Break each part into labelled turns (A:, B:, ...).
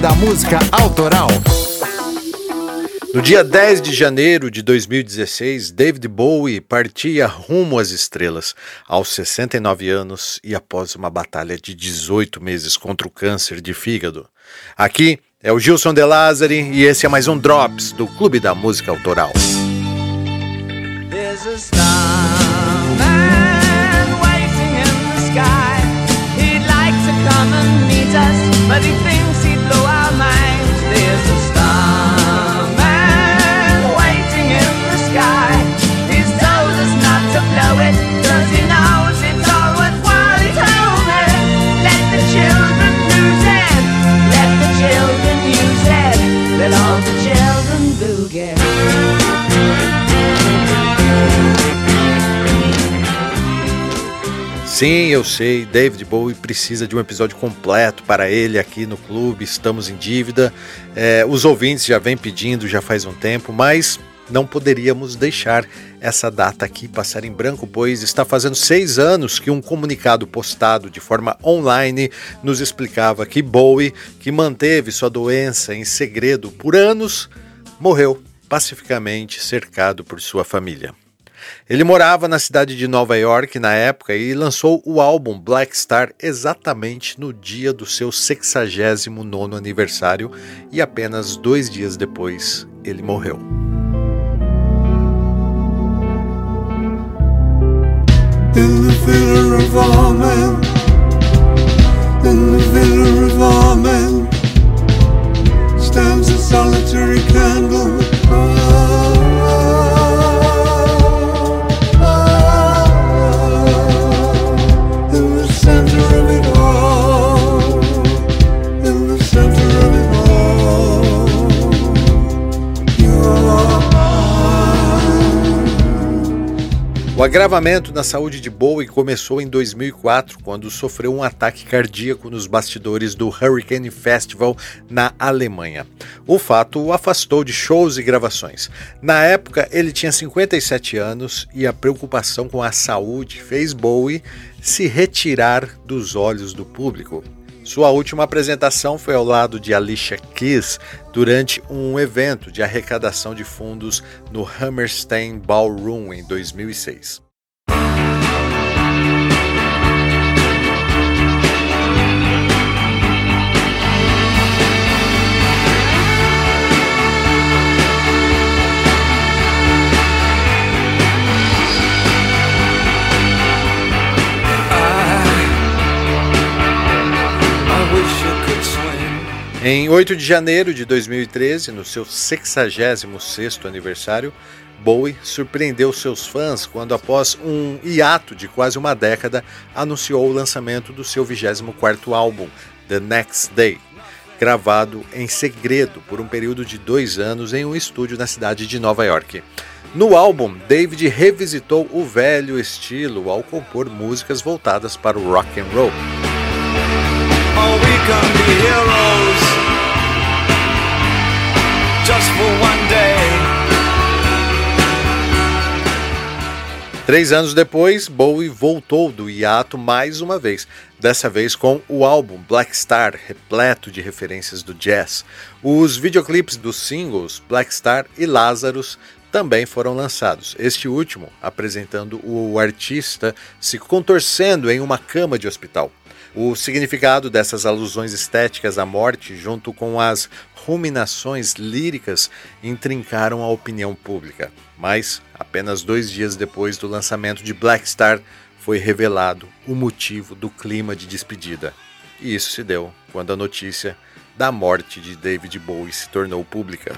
A: Da Música Autoral. No dia 10 de janeiro de 2016, David Bowie partia rumo às estrelas, aos 69 anos e após uma batalha de 18 meses contra o câncer de fígado. Aqui é o Gilson De Lázari e esse é mais um Drops do Clube da Música Autoral. but he thinks Sim, eu sei, David Bowie precisa de um episódio completo para ele aqui no clube, estamos em dívida. É, os ouvintes já vêm pedindo já faz um tempo, mas não poderíamos deixar essa data aqui passar em branco, pois está fazendo seis anos que um comunicado postado de forma online nos explicava que Bowie, que manteve sua doença em segredo por anos, morreu pacificamente cercado por sua família. Ele morava na cidade de Nova York na época e lançou o álbum Black Star exatamente no dia do seu 69 aniversário e apenas dois dias depois ele morreu. In O agravamento na saúde de Bowie começou em 2004, quando sofreu um ataque cardíaco nos bastidores do Hurricane Festival na Alemanha. O fato o afastou de shows e gravações. Na época, ele tinha 57 anos e a preocupação com a saúde fez Bowie se retirar dos olhos do público. Sua última apresentação foi ao lado de Alicia Keys durante um evento de arrecadação de fundos no Hammerstein Ballroom em 2006. Em 8 de janeiro de 2013, no seu 66º aniversário, Bowie surpreendeu seus fãs quando, após um hiato de quase uma década, anunciou o lançamento do seu 24º álbum, The Next Day, gravado em segredo por um período de dois anos em um estúdio na cidade de Nova York. No álbum, David revisitou o velho estilo ao compor músicas voltadas para o rock and roll. Oh, Três anos depois, Bowie voltou do hiato mais uma vez, dessa vez com o álbum Black Star, repleto de referências do jazz. Os videoclipes dos singles Black Star e Lazarus também foram lançados. Este último apresentando o artista se contorcendo em uma cama de hospital. O significado dessas alusões estéticas à morte, junto com as ruminações líricas, intrincaram a opinião pública. Mas, apenas dois dias depois do lançamento de Black Star, foi revelado o motivo do clima de despedida. E isso se deu quando a notícia da morte de David Bowie se tornou pública.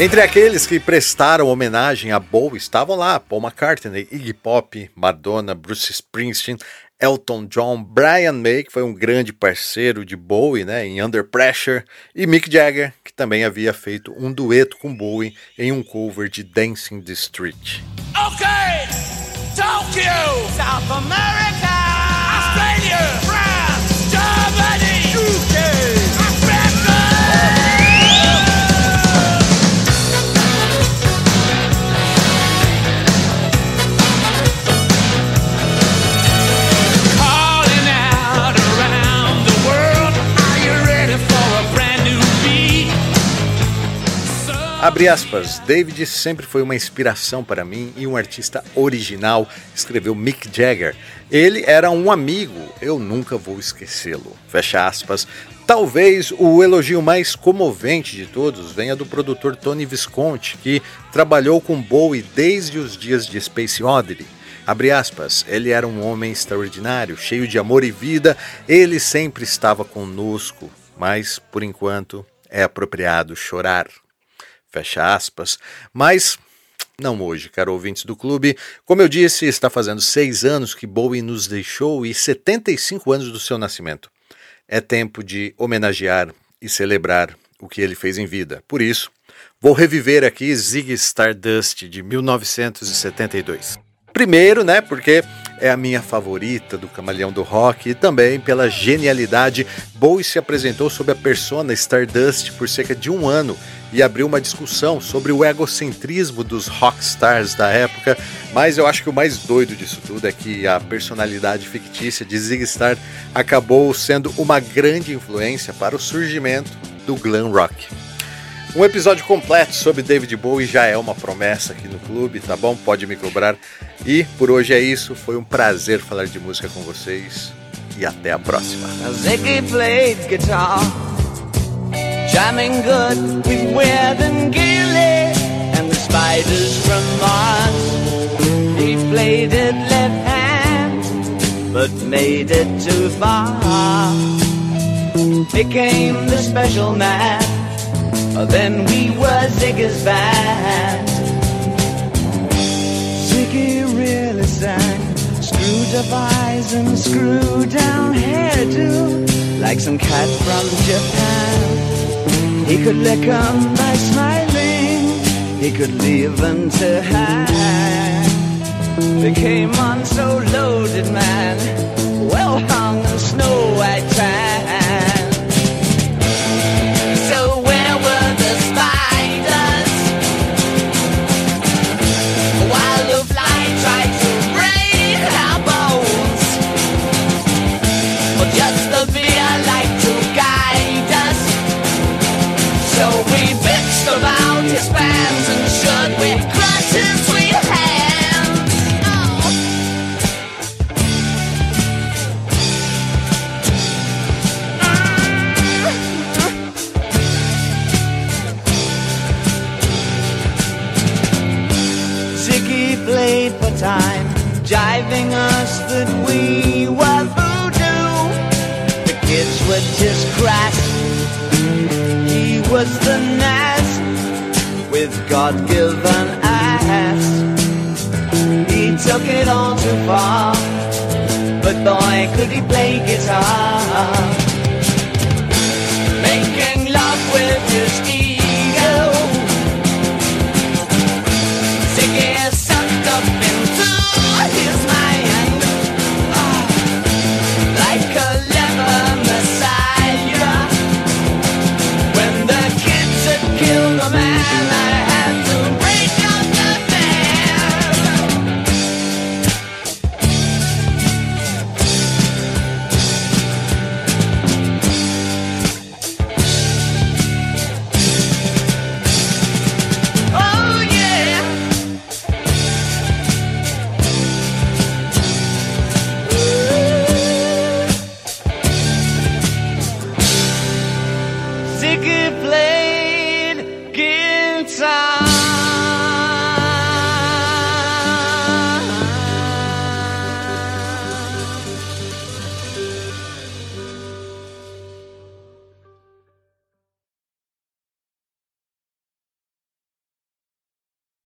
A: Entre aqueles que prestaram homenagem a Bowie estavam lá Paul McCartney, Iggy Pop, Madonna, Bruce Springsteen, Elton John, Brian May, que foi um grande parceiro de Bowie né, em Under Pressure, e Mick Jagger, que também havia feito um dueto com Bowie em um cover de Dancing the Street.
B: Okay, Tokyo, South America, Australia,
A: Abre aspas, David sempre foi uma inspiração para mim e um artista original, escreveu Mick Jagger. Ele era um amigo, eu nunca vou esquecê-lo. Fecha aspas. Talvez o elogio mais comovente de todos venha do produtor Tony Visconti, que trabalhou com Bowie desde os dias de Space Oddity. Abre aspas, ele era um homem extraordinário, cheio de amor e vida, ele sempre estava conosco, mas, por enquanto, é apropriado chorar fecha aspas, mas não hoje, caro ouvintes do clube. Como eu disse, está fazendo seis anos que Bowie nos deixou e 75 anos do seu nascimento. É tempo de homenagear e celebrar o que ele fez em vida. Por isso, vou reviver aqui Zig Stardust de 1972. Primeiro, né, porque é a minha favorita do Camaleão do Rock e também pela genialidade. Bowie se apresentou sob a persona Stardust por cerca de um ano e abriu uma discussão sobre o egocentrismo dos rockstars da época, mas eu acho que o mais doido disso tudo é que a personalidade fictícia de Zig Star acabou sendo uma grande influência para o surgimento do glam rock. Um episódio completo sobre David Bowie já é uma promessa aqui no clube, tá bom? Pode me cobrar. E por hoje é isso, foi um prazer falar de música com vocês e até a próxima. Jamming good with Weird and Gilly and the spiders from Mars. He played it left hand, but made it too far. Became the special man, oh, then we were Ziggy's band. Ziggy really sang, screwed up eyes and screwed down hairdo, like some cat from Japan. He could lick 'em by smiling. He could leave to hang. They came on so loaded, man. Uh-huh. jiving us that we were voodoo. The kids were just. He was the with God-given took it all too far, but boy, could he play guitar.